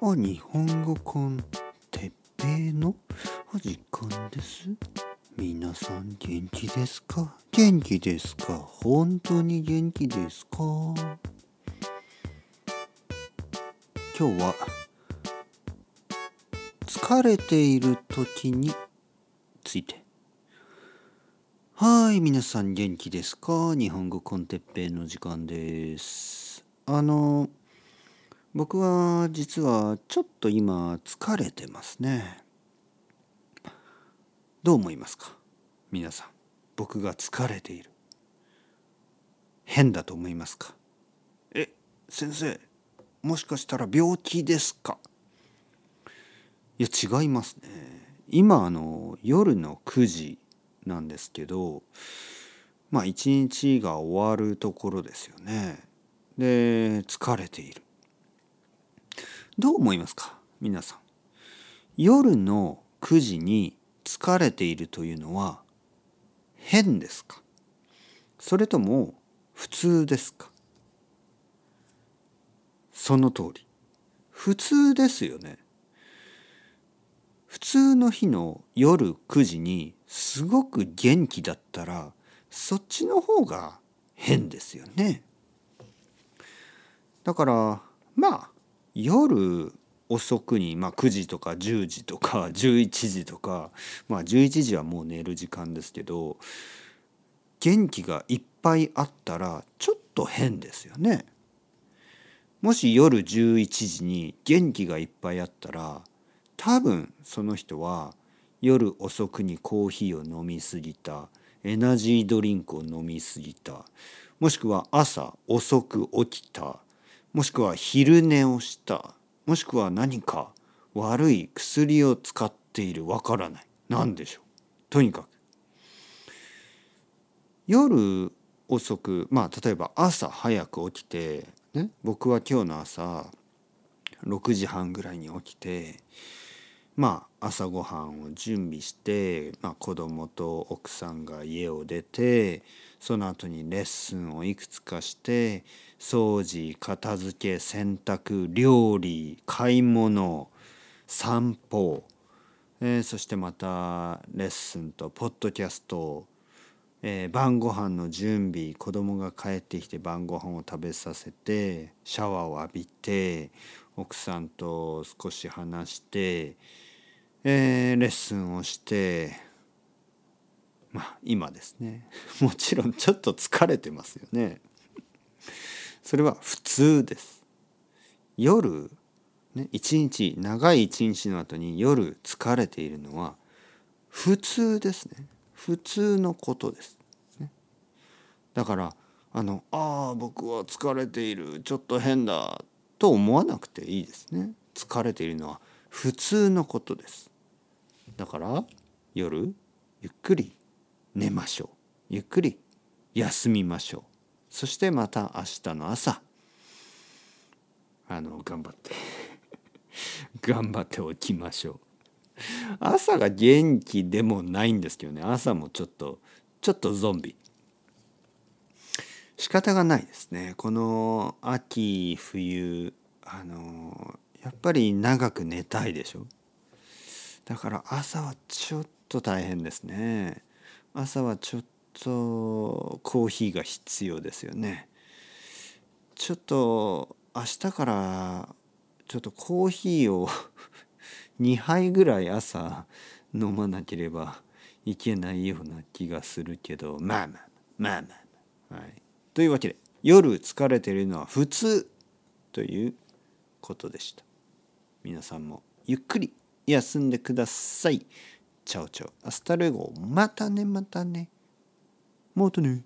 あ、日本語コンてっぺいの時間です。皆さん元気ですか？元気ですか？本当に元気ですか？今日は疲れている時について。はい皆さん元気ですか？日本語コンテッペイの時間です。あの僕は実はちょっと今疲れてますね。どう思いますか？皆さん。僕が疲れている。変だと思いますか？え先生もしかしたら病気ですか？いや違いますね。今あの夜の9時なんですけどまあ一日が終わるところですよね。で疲れている。どう思いますか？皆さん。夜の9時に疲れているというのは変ですか？それとも普通ですか？その通り。普通ですよね。普通の日の夜9時にすごく元気だったらそっちの方が変ですよね。だからまあ夜遅くに、まあ、9時とか10時とか11時とかまあ11時はもう寝る時間ですけど元気がいっぱいあったらちょっと変ですよね。もし夜11時に元気がいっぱいあったら多分その人は夜遅くにコーヒーを飲みすぎたエナジードリンクを飲みすぎたもしくは朝遅く起きたもしくは昼寝をした。もしくは何か悪い薬を使っている。わからない。何でしょう。とにかく。夜遅くまあ例えば朝早く起きて、ね、僕は今日の朝6時半ぐらいに起きてまあ朝ごはんを準備して、まあ、子供と奥さんが家を出てその後にレッスンをいくつかして掃除片付け洗濯料理買い物散歩、えー、そしてまたレッスンとポッドキャスト、えー、晩ご飯の準備子供が帰ってきて晩ご飯を食べさせてシャワーを浴びて奥さんと少し話して、えー、レッスンをしてまあ今ですね もちろんちょっと疲れてますよね。それは普通です。夜、ね、一日長い一日の後に夜疲れているのは普通ですね。普通のことです。ね、だからあの「ああ僕は疲れているちょっと変だ」と思わなくていいですね。疲れているのは普通のことです。だから夜ゆっくり寝ましょう。ゆっくり休みましょう。そしてまた明日の朝あの頑張って 頑張って起きましょう。朝が元気でもないんですけどね。朝もちょっとちょっとゾンビ。仕方がないですね。この秋冬あのやっぱり長く寝たいでしょ。だから朝はちょっと大変ですね朝はちょっとコーヒーが必要ですよね。ちょっと明日からちょっとコーヒーを 2杯ぐらい朝飲まなければいけないような気がするけどまあまあまあまあまあ。はい、というわけで夜疲れてるのは普通ということでした。皆さんもゆっくり休んでください。 Ciao ciao。 Hasta luego。またねまたね。またね。